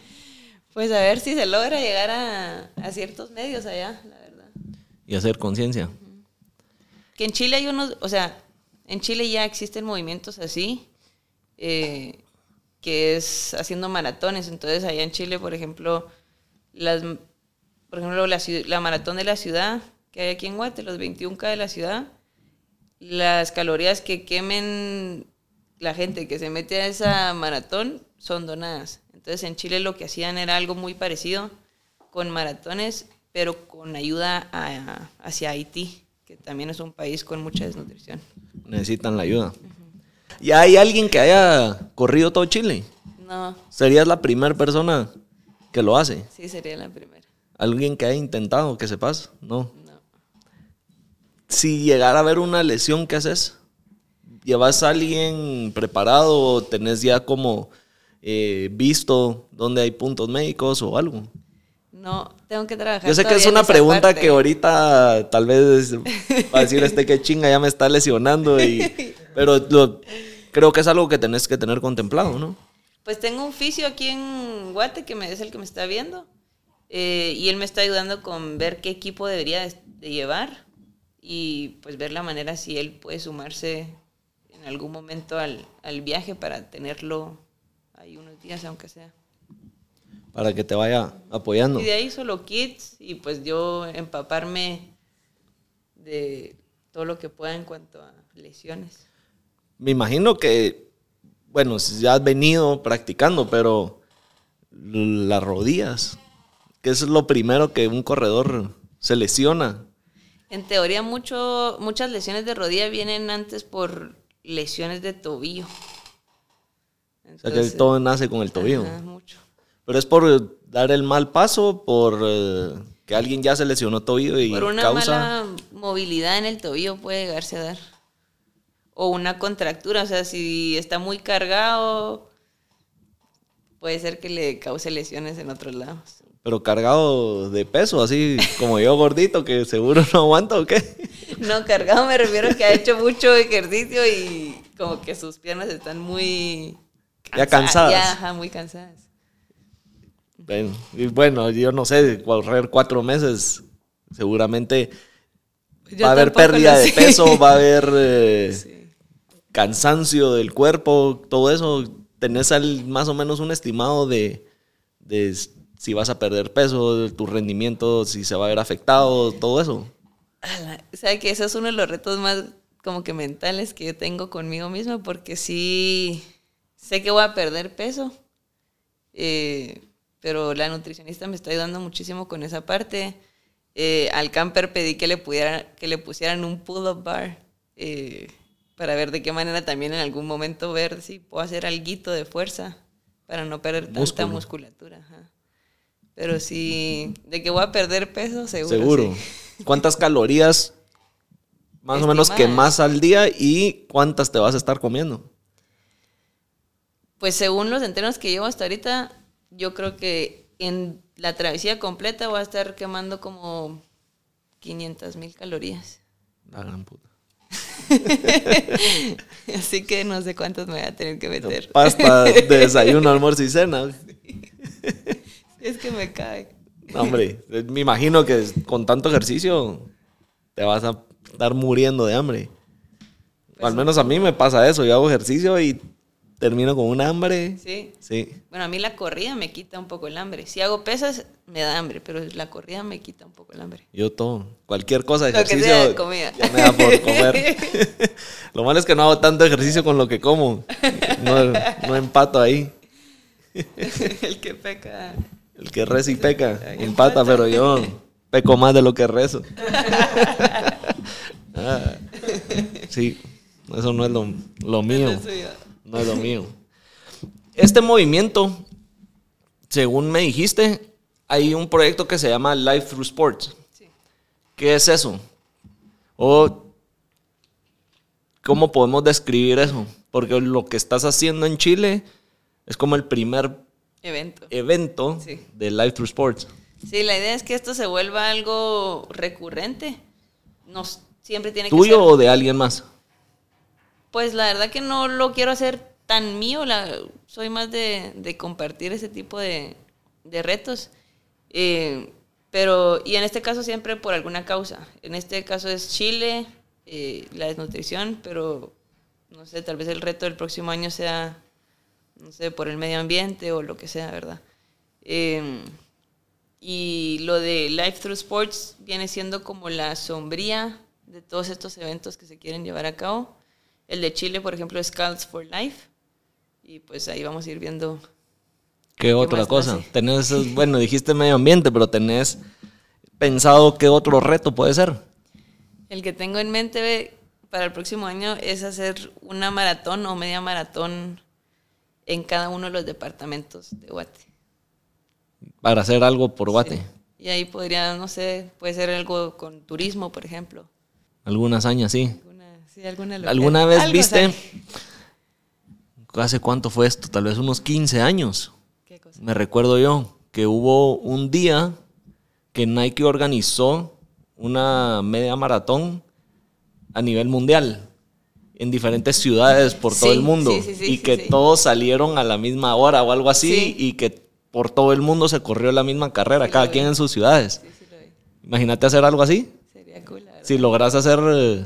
Pues a ver si se logra llegar a, a ciertos medios allá, la verdad. Y hacer conciencia. Que en Chile hay unos, o sea, en Chile ya existen movimientos así, eh, que es haciendo maratones. Entonces, allá en Chile, por ejemplo, las, por ejemplo, la, la maratón de la ciudad, que hay aquí en Guate, los 21K de la ciudad, las calorías que quemen la gente que se mete a esa maratón son donadas. Entonces, en Chile lo que hacían era algo muy parecido con maratones, pero con ayuda a- hacia Haití, que también es un país con mucha desnutrición. Necesitan la ayuda. ¿Y hay alguien que haya corrido todo Chile? No, Serías la primera persona que lo hace. sí sería la primera. Alguien que haya intentado que sepas. No. Si llegara a haber una lesión, ¿qué haces? ¿Llevas a alguien preparado o tenés ya como eh, visto dónde hay puntos médicos o algo? No, tengo que trabajar. Yo sé que es una pregunta parte. que ahorita tal vez va a decir este que chinga ya me está lesionando y pero lo- creo que es algo que tenés que tener contemplado, ¿no? Pues tengo un fisio aquí en Guate que me, es el que me está viendo. eh, y él me está ayudando con ver qué equipo debería de, de llevar y pues ver la manera si él puede sumarse en algún momento al, al viaje para tenerlo ahí unos días, aunque sea. Para que te vaya apoyando. Y de ahí solo kits y pues yo empaparme de todo lo que pueda en cuanto a lesiones. Me imagino que, bueno, si ya has venido practicando, pero las rodillas, que es lo primero que un corredor se lesiona. En teoría, mucho, muchas lesiones de rodilla vienen antes por lesiones de tobillo. O sea, que todo nace con el tobillo. Ajá, mucho. Pero es por eh, dar el mal paso, por eh, que alguien ya se lesionó tobillo y Por una causa... mala movilidad en el tobillo puede llegarse a dar. O una contractura, o sea, si está muy cargado, puede ser que le cause lesiones en otros lados. Pero cargado de peso, así como yo gordito, que seguro no aguanto o qué. No, cargado me refiero a que ha hecho mucho ejercicio y como que sus piernas están muy... Ya cansadas. Ya, ajá, muy cansadas. Bueno, y bueno, yo no sé, correr cuatro meses, seguramente Yo va a haber pérdida de peso, va a haber eh, Sí. cansancio del cuerpo, todo eso. Tenés al- más o menos un estimado de, si vas a perder peso, tu rendimiento, si se va a ver afectado, todo eso. O sea, que ese es uno de los retos más como que mentales que yo tengo conmigo misma, porque sí sé que voy a perder peso, eh, pero la nutricionista me está ayudando muchísimo con esa parte. Eh, al camper pedí que le, pudiera, que le pusieran un pull-up bar eh, para ver de qué manera también en algún momento ver si puedo hacer algo de fuerza para no perder tanta Músculo. musculatura. ajá. Pero sí, de que voy a perder peso, seguro. Seguro. sí. ¿Cuántas calorías más o menos quemas al día y cuántas te vas a estar comiendo? Pues según los entrenos que llevo hasta ahorita, yo creo que en la travesía completa voy a estar quemando como 500 mil calorías. La gran puta. Así que no sé cuántos me voy a tener que meter. Pasta de desayuno, almuerzo y cena. Es que me cae. No, hombre, me imagino que con tanto ejercicio te vas a estar muriendo de hambre. Al menos a mí me pasa eso. Yo hago ejercicio y termino con un hambre. Sí. Sí. Bueno, a mí la corrida me quita un poco el hambre. Si hago pesas, me da hambre, pero la corrida me quita un poco el hambre. Yo todo. Cualquier cosa de Lo que ejercicio. sea de comida. ya me da por comer. lo malo es que no hago tanto ejercicio con lo que como. No, no empato ahí. el que peca. El que reza y peca, Ahí empata, empata. pero yo peco más de lo que rezo. Ah, sí, eso no es lo, lo mío. Eso yo. No es lo mío. Este movimiento, según me dijiste, hay un proyecto que se llama Life Through Sports. Sí. ¿Qué es eso? O cómo podemos describir eso? Porque lo que estás haciendo en Chile es como el primer Evento. evento Sí. de Life Through Sports. Sí, la idea es que esto se vuelva algo recurrente. Nos, siempre tiene que ¿Tuyo ser. o de alguien más? Pues la verdad que no lo quiero hacer tan mío. La, soy más de, de compartir ese tipo de, de retos. Eh, pero, y en este caso siempre por alguna causa. En este caso es Chile, eh, la desnutrición, pero no sé, tal vez el reto del próximo año sea, no sé, por el medio ambiente o lo que sea, ¿verdad? Eh, y lo de Life Through Sports viene siendo como la sombría de todos estos eventos que se quieren llevar a cabo. El de Chile, por ejemplo, es Scouts for Life. Y pues ahí vamos a ir viendo. ¿Qué otra cosa? Tenés, bueno, dijiste medio ambiente, pero tenés pensado qué otro reto puede ser. El que tengo en mente para el próximo año es hacer una maratón o media maratón en cada uno de los departamentos de Guate. Para hacer algo por Guate. Sí. Y ahí podría, no sé, puede ser algo con turismo, por ejemplo. Alguna hazaña, sí. Alguna, sí, alguna, ¿Alguna vez viste? sale. ¿Hace cuánto fue esto? Tal vez unos 15 años. ¿Qué cosa? Me recuerdo yo que hubo un día que Nike organizó una media maratón a nivel mundial en diferentes ciudades por todo el mundo sí, sí, sí, y que todos salieron a la misma hora o algo así Sí. y que por todo el mundo se corrió la misma carrera, cada quien en sus ciudades. Sí, sí lo. Imagínate hacer algo así. Sería cool. Si logras hacer eh,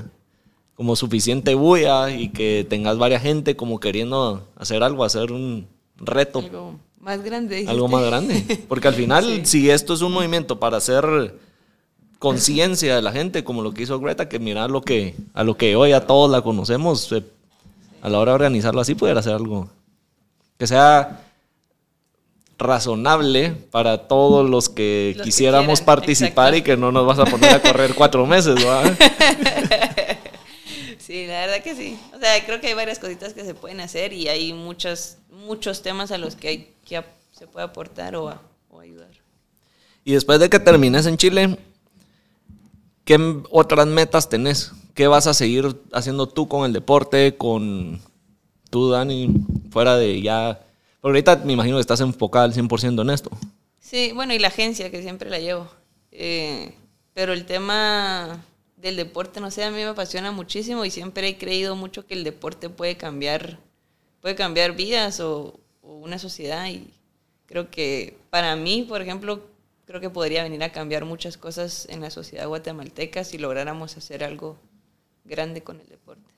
como suficiente bulla y que tengas varias gente como queriendo hacer algo, hacer un reto Algo más grande. dijiste. algo más grande. Porque al final, si esto es un movimiento para hacer conciencia de la gente, como lo que hizo Greta, que mira lo que, a lo que hoy a todos la conocemos, eh, a la hora de organizarlo así, poder hacer algo que sea razonable para todos los que Los que quisiéramos quieran, participar y que no nos vas a poner a correr cuatro meses, ¿verdad? Sí, la verdad que sí. O sea, creo que hay varias cositas que se pueden hacer y hay muchos, muchos temas a los que, hay, que se puede aportar o, a- o ayudar. Y después de que termines en Chile, ¿qué otras metas tenés? ¿Qué vas a seguir haciendo tú con el deporte, con tú, Dani, fuera de ya... Porque ahorita me imagino que estás enfocada al 100% en esto. Sí, bueno, y la agencia que siempre la llevo. Eh, pero el tema del deporte, no sé, a mí me apasiona muchísimo y siempre he creído mucho que el deporte puede cambiar, puede cambiar vidas o, o una sociedad y creo que para mí, por ejemplo, creo que podría venir a cambiar muchas cosas en la sociedad guatemalteca si lográramos hacer algo grande con el deporte.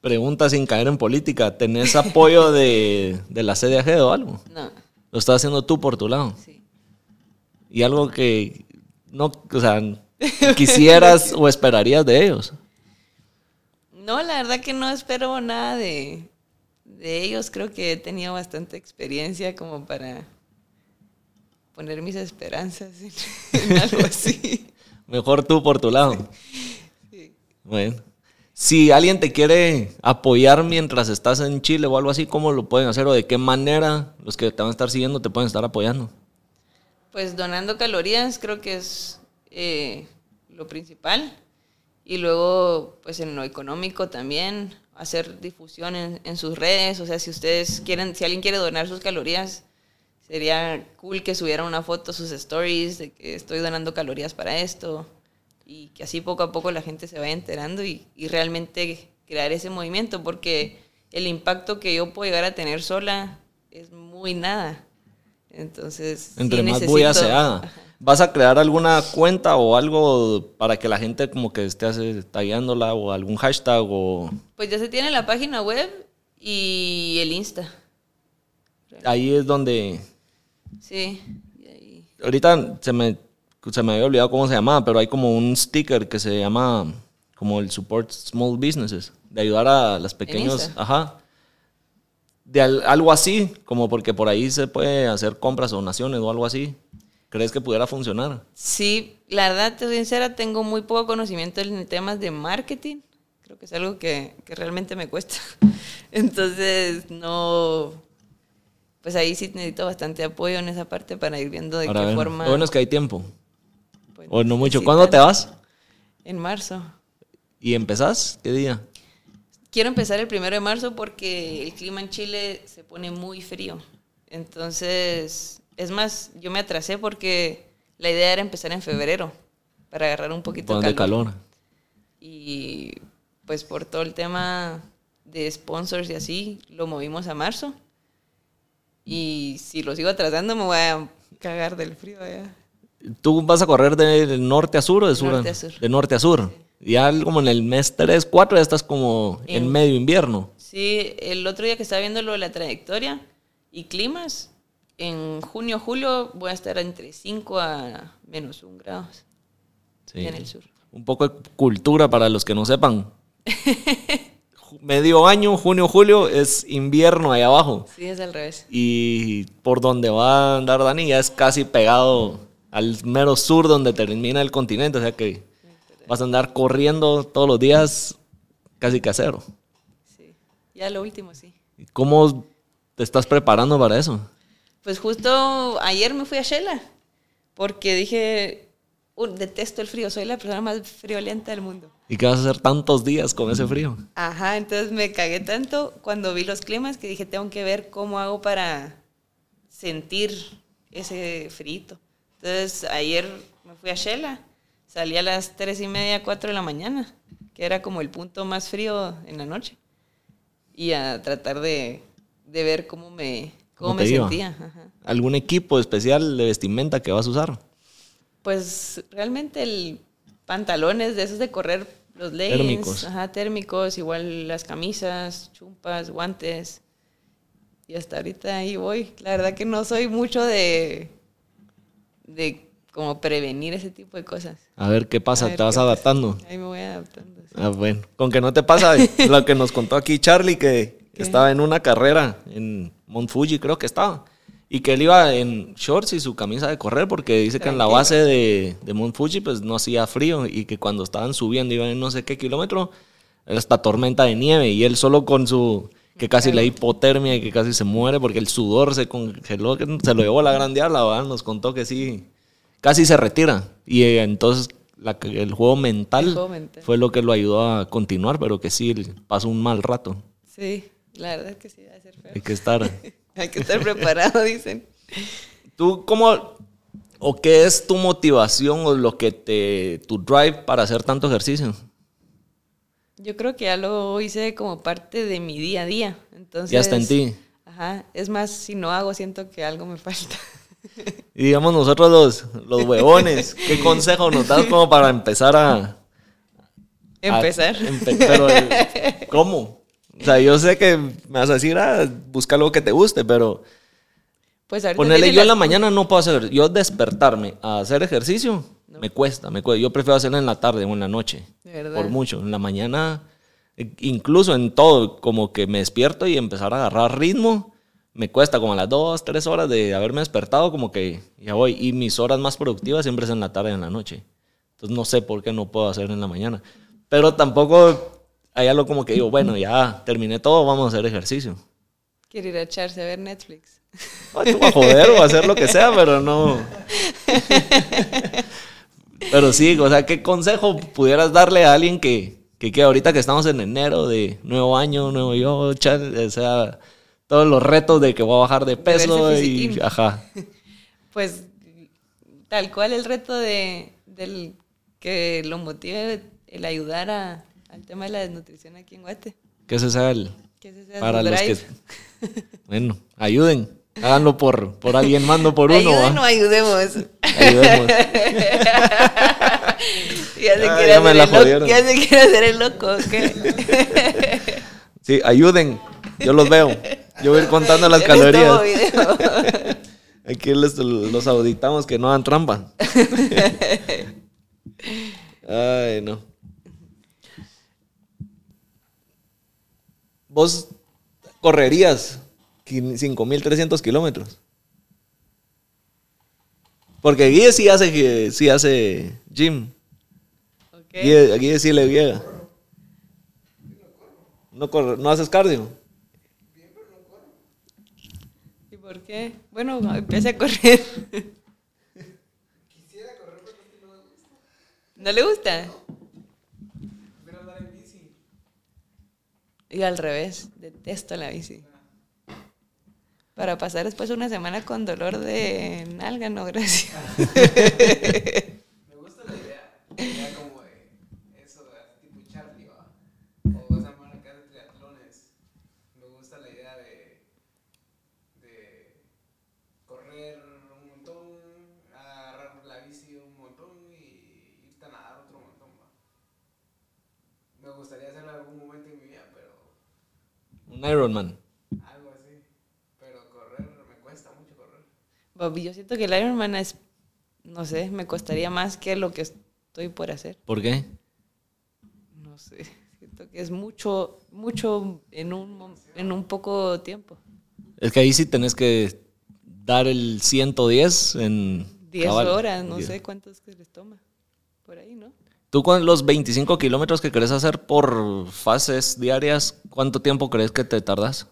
Pregunta sin caer en política. ¿Tenés apoyo de, de la CDAG o algo? No, Lo estás haciendo tú por tu lado. sí. Y algo que no, o sea, quisieras o esperarías de ellos. No, la verdad que no espero nada de, de ellos. Creo que he tenido bastante experiencia como para poner mis esperanzas en, en algo así. Mejor tú por tu lado. Sí. Bueno. Si alguien te quiere apoyar mientras estás en Chile o algo así, ¿cómo lo pueden hacer o de qué manera los que te van a estar siguiendo te pueden estar apoyando? Pues donando calorías creo que es eh, lo principal. Y luego, pues en lo económico también, hacer difusión en, en sus redes. O sea, si ustedes quieren, si alguien quiere donar sus calorías, sería cool que subieran una foto a sus stories de que estoy donando calorías para esto. Y que así poco a poco la gente se vaya enterando y, y realmente crear ese movimiento. Porque el impacto que yo puedo llegar a tener sola es muy nada. Entonces, sí Entre más bulla se haga. ¿Vas a crear alguna cuenta o algo para que la gente como que esté así tagueándola o algún hashtag o Pues ya se tiene la página web y el Insta. ahí es donde Sí. y ahí- ahorita se me se me había olvidado cómo se llamaba, pero hay como un sticker que se llama como el support small businesses, de ayudar a las pequeños, Insta? ajá. De al- algo así, como porque por ahí se puede hacer compras o donaciones o algo así. ¿Crees que pudiera funcionar? Sí, la verdad, te soy sincera, tengo muy poco conocimiento en temas de marketing. Creo que es algo que, que realmente me cuesta. Entonces, no. Pues ahí sí necesito bastante apoyo en esa parte para ir viendo de qué forma. Lo bueno es que hay tiempo. pues, O no mucho. ¿Cuándo te vas? En marzo. ¿Y empezás? ¿Qué día? Quiero empezar el primero de marzo porque el clima en Chile se pone muy frío. Entonces, es más, yo me atrasé porque la idea era empezar en febrero para agarrar un poquito ¿Dónde de calor. calor? Y pues por todo el tema de sponsors y así, lo movimos a marzo. Y si lo sigo atrasando, me voy a cagar del frío allá. ¿Tú vas a correr de norte a sur o de sur? Norte a sur. De norte a sur. Ya como en el mes 3, 4 ya estás como en En- medio invierno. Sí, el otro día que estaba viendo lo de la trayectoria y climas, en junio, julio voy a estar entre 5 a menos 1 grados Sí. en el sur. Un poco de cultura para los que no sepan. Medio año, junio, julio, es invierno ahí abajo. Sí, es al revés. Y por donde va a andar Dani ya es casi pegado al mero sur donde termina el continente. O sea que vas a andar corriendo todos los días casi casero. Sí. Ya lo último, sí. ¿Cómo te estás preparando para eso? Pues justo ayer me fui a Shela porque dije, "Uh, detesto el frío, soy la persona más friolenta del mundo. ¿Y qué vas a hacer tantos días con ese frío? Ajá, entonces me cagué tanto cuando vi los climas que dije, tengo que ver cómo hago para sentir ese frito. Entonces ayer me fui a Shela, salí a las tres y media, cuatro de la mañana, que era como el punto más frío en la noche, y a tratar de, de ver cómo me, cómo ¿Cómo me sentía. Ajá. ¿Algún equipo especial de vestimenta que vas a usar? Pues realmente el pantalones de esos de correr, los leggings, Térmicos. ajá, térmicos, igual las camisas, chumpas, guantes. Y hasta ahorita ahí voy. La verdad que no soy mucho de de como prevenir ese tipo de cosas. A ver qué pasa, ver te vas pasa. adaptando. Ahí me voy adaptando. sí. Ah, bueno. Con que no te pasa lo que nos contó aquí Charlie, que ¿Qué? estaba en una carrera en Mount Fuji, creo que estaba. Y que él iba en shorts y su camisa de correr, porque dice que en la base de, de Mount Fuji pues no hacía frío y que cuando estaban subiendo, iban en no sé qué kilómetro, era hasta tormenta de nieve y él solo con su, que casi le hipotermia y que casi se muere porque el sudor se congeló, que se lo llevó a la gran diabla, ¿verdad? nos contó que sí, casi se retira. Y eh, entonces la- el juego mental El juego mental. fue lo que lo ayudó a continuar, pero que sí pasó un mal rato. Sí, la verdad que sí, va a ser feo. Hay que estar. Hay que estar preparado, dicen. ¿Tú cómo, o qué es tu motivación o lo que te, tu drive para hacer tanto ejercicio? Yo creo que ya lo hice como parte de mi día a día. Entonces, Ya está en ti. Ajá. Es más, si no hago, siento que algo me falta. Y digamos nosotros los, los huevones, ¿qué consejo nos das como para empezar a... a- Empezar. empe- pero, eh, ¿cómo? O sea, yo sé que me vas a decir, ah, busca algo que te guste, pero Pues ponerle yo en la mañana no puedo hacer, yo despertarme a hacer ejercicio, me cuesta, me cuesta. Yo prefiero hacerlo en la tarde o en la noche, De verdad. por mucho. En la mañana, eh, incluso en todo, como que me despierto y empezar a agarrar ritmo, me cuesta como a las dos, tres horas de haberme despertado, como que ya voy. Y mis horas más productivas siempre es en la tarde y en la noche. Entonces no sé por qué no puedo hacer en la mañana. Pero tampoco hay algo como que digo, bueno, ya terminé todo, vamos a hacer ejercicio. Quiere ir a echarse a ver Netflix. Ay, tú vas a joder o a hacer lo que sea, pero no. Pero sí, o sea, ¿qué consejo pudieras darle a alguien que, que, que ahorita que estamos en enero de nuevo año, nuevo yo, o sea, todos los retos de que voy a bajar de peso y ajá. Pues tal cual el reto de, del que lo motive el ayudar a- al tema de la desnutrición aquí en Guate. Que ese sea el Que ese sea para los que bueno, ayuden, háganlo por por alguien más, no por uno, Ayuden o ayudemos. Ayudemos. ya se Ah, quiere ya hacer la el loco. jodieron. Ya se quiere hacer el loco. ¿qué? Sí, ayuden. Yo los veo. Yo voy a ir contando las calorías. Aquí les- los auditamos que no hagan trampa. Ay, no. Vos correrías quin- 5.300 kilómetros. Porque Guille sí hace, que- sí hace gym. Ok. Guille, a Guille sí le llega. No, corre- no haces cardio. ¿Y por qué? Bueno, empiece a correr. ¿No le gusta? Y al revés, detesto la bici. Para pasar después una semana con dolor de nalga, no, gracias. Me gusta la idea, la idea como de eso, de tipo Charlie, ¿va? O esa mano que hace triatlones. Me gusta la idea de, de correr un montón, agarrar la bici un montón y irte a nadar otro montón, ¿va? Me gustaría hacerlo en algún momento en mi vida, pero Un Ironman. algo así. Pero correr, me cuesta mucho correr. Bob, Yo siento que el Ironman es, no sé, me costaría más que lo que estoy por hacer. ¿Por qué? No sé, siento que es mucho, mucho en un, en un poco tiempo. Es que ahí sí tenés que dar el 110 en... 10 cabal. horas, no sé cuántos que les toma. Por ahí, ¿no? Tú con los 25 kilómetros que querés hacer por fases diarias, ¿cuánto tiempo crees que te tardas?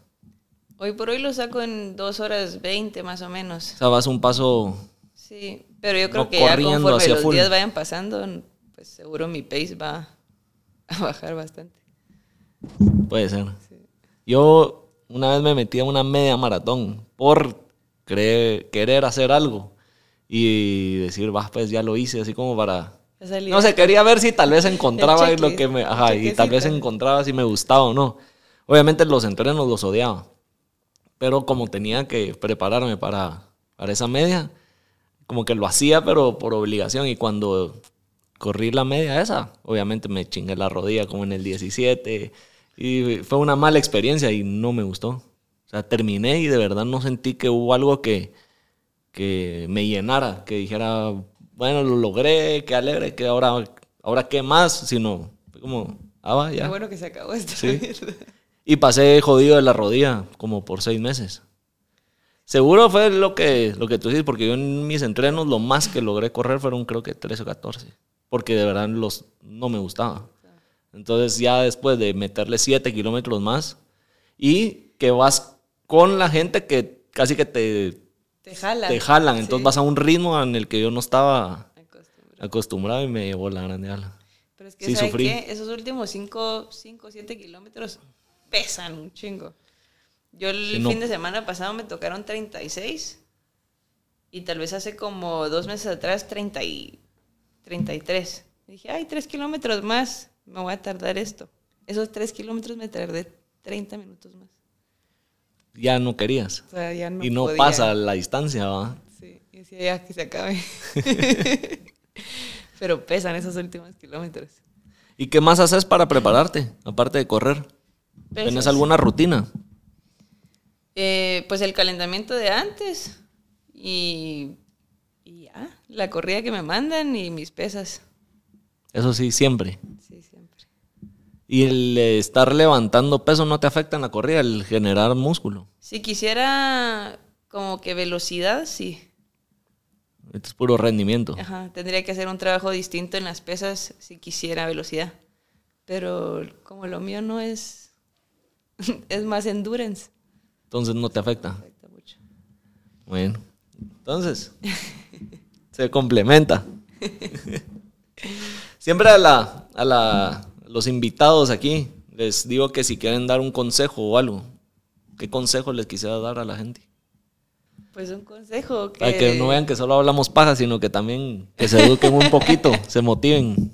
Hoy por hoy lo saco en 2 horas 20 más o O menos. sea, vas un paso... Sí, pero yo creo No que ya conforme los full. días vayan pasando, pues seguro mi pace va a bajar bastante. Puede ser. Yo una vez me metí a una media maratón por querer hacer algo y decir, va, pues ya lo hice, así como para... No sé, quería ver si tal vez encontraba lo que me... Ajá, y tal vez encontraba si me gustaba o no. Obviamente los entrenos los odiaba. Pero como tenía que prepararme para, para esa media, como que lo hacía, pero por obligación. Y cuando corrí la media esa, obviamente me chingué la rodilla como en el 17. Y fue una mala experiencia y no me gustó. O sea, terminé y de verdad no sentí que hubo algo que, que me llenara, que dijera, bueno, lo logré, qué alegre, que ahora, ahora qué más, sino como, ah, va, Qué ya. bueno que se acabó esto. Sí. Y pasé jodido de la rodilla como por seis meses. Seguro fue lo que, lo que tú dices, porque yo en mis entrenos lo más que logré correr fueron creo que 13 o 14, porque de verdad los, no me gustaba. Entonces ya después de meterle 7 kilómetros más y que vas con la gente que casi que te, Te jalan. te jalan, entonces Sí. vas a un ritmo en el que yo no estaba Acostumbrado. acostumbrado y me llevó la grande ala. Pero es que, Sí, ¿sabe sufrí. qué? Esos últimos 5, 5, 7 kilómetros pesan un chingo. Yo el Sí, no. fin de semana pasado me tocaron 36 Y tal vez hace como dos meses atrás, 30 y 33. Dije, ay, tres kilómetros más, me voy a tardar esto. Esos tres kilómetros me tardé 30 minutos más. Ya no querías. O sea, ya no y no podía. pasa la distancia, ¿va? Sí, y decía, ya, que se acabe. Pero pesan esos últimos kilómetros. ¿Y qué más haces para prepararte, aparte de correr? ¿Tienes Pesas. alguna rutina? Eh, pues el calentamiento de antes y, y ya, la corrida que me mandan y mis pesas. Eso sí, siempre. Sí, siempre. ¿Y el estar levantando peso no te afecta en la corrida, el generar músculo? Si quisiera como que velocidad, sí. Esto es puro rendimiento. Ajá, tendría que hacer un trabajo distinto en las pesas si quisiera velocidad. Pero como lo mío no es, es más endurance. Entonces no te afecta. afecta mucho. Bueno, entonces se complementa. Siempre a la, a la los invitados aquí les digo que si quieren dar un consejo o algo, ¿qué consejo les quisiera dar a la gente? Pues un consejo que... Para que no vean que solo hablamos paja, sino que también que se eduquen un poquito, se motiven.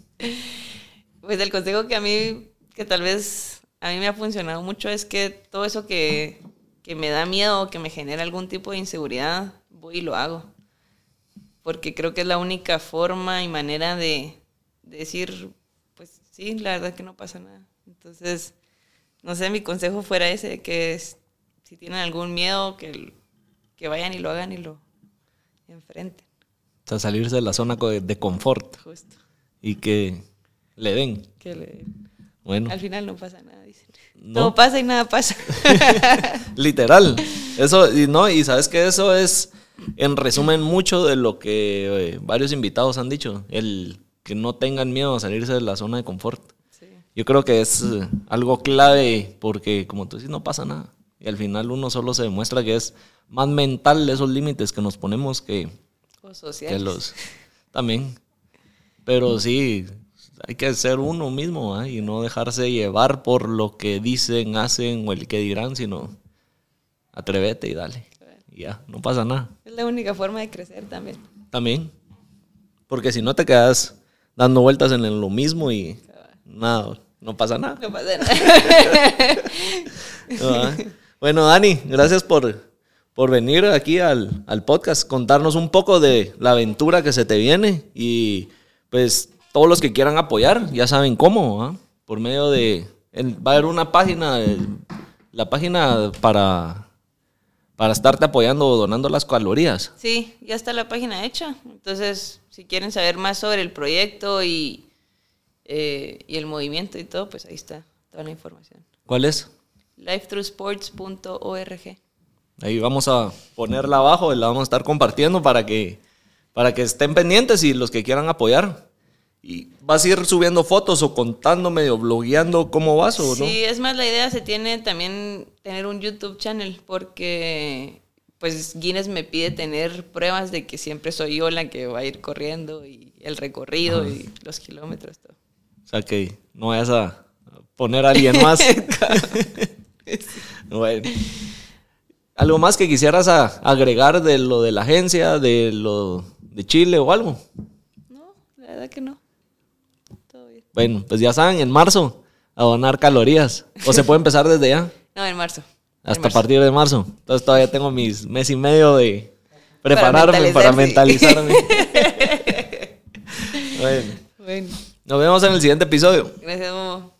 Pues el consejo que a mí, que tal vez a mí me ha funcionado mucho es que todo eso que, que me da miedo o que me genera algún tipo de inseguridad, voy y lo hago. Porque creo que es la única forma y manera de, de decir, pues sí, la verdad que no pasa nada. Entonces, no sé, mi consejo fuera ese, que es- si tienen algún miedo, que, que vayan y lo hagan y lo enfrenten. O sea, salirse de la zona de confort Justo. y que le den. Que le- Bueno, al final no pasa nada, dicen. No. Todo pasa y nada pasa. literal. Eso, y no, y sabes que eso es, en resumen, mucho de lo que eh, varios invitados han dicho. El que no tengan miedo a salirse de la zona de confort. Sí. Yo creo que es eh, algo clave porque, como tú dices, no pasa nada. Y al final uno solo se demuestra que es más mental esos límites que nos ponemos que, O que sociales. los también. Pero sí, hay que ser uno mismo y no dejarse llevar por lo que dicen, hacen o el que dirán, sino atrévete y dale. Y ya, no pasa nada. Es la única forma de crecer también. También. Porque si no te quedas dando vueltas en lo mismo y nada, no pasa nada. No pasa nada. Ah, Bueno, Dani, gracias por, por venir aquí al, al podcast, contarnos un poco de la aventura que se te viene y pues todos los que quieran apoyar ya saben cómo, ¿ah? por medio de... va a haber una página, la página para, para estarte apoyando o donando las calorías. Sí, ya está la página hecha. Entonces, si quieren saber más sobre el proyecto y, eh, y el movimiento y todo, pues ahí está toda la información. ¿Cuál es? lifethroughsports.org. Ahí vamos a ponerla abajo y la vamos a estar compartiendo para que, para que estén pendientes y los que quieran apoyar. Y vas a ir subiendo fotos o contando, medio blogueando cómo vas o no. Sí, es más la idea se tiene también tener un YouTube channel porque pues Guinness me pide tener pruebas de que siempre soy yo la que va a ir corriendo y el recorrido y los kilómetros todo. O sea que no vayas a poner a alguien más. bueno. ¿Algo más que quisieras agregar de lo de la agencia, de lo de Chile o algo? No, la verdad que no. Todo bien. Bueno, pues ya saben, en marzo a donar calorías. O se puede empezar desde ya. No, en marzo. Hasta marzo. partir de marzo. Entonces todavía tengo mis mes y medio de prepararme para, mentalizarme. bueno, Bueno, nos vemos en el siguiente episodio. gracias, Momo.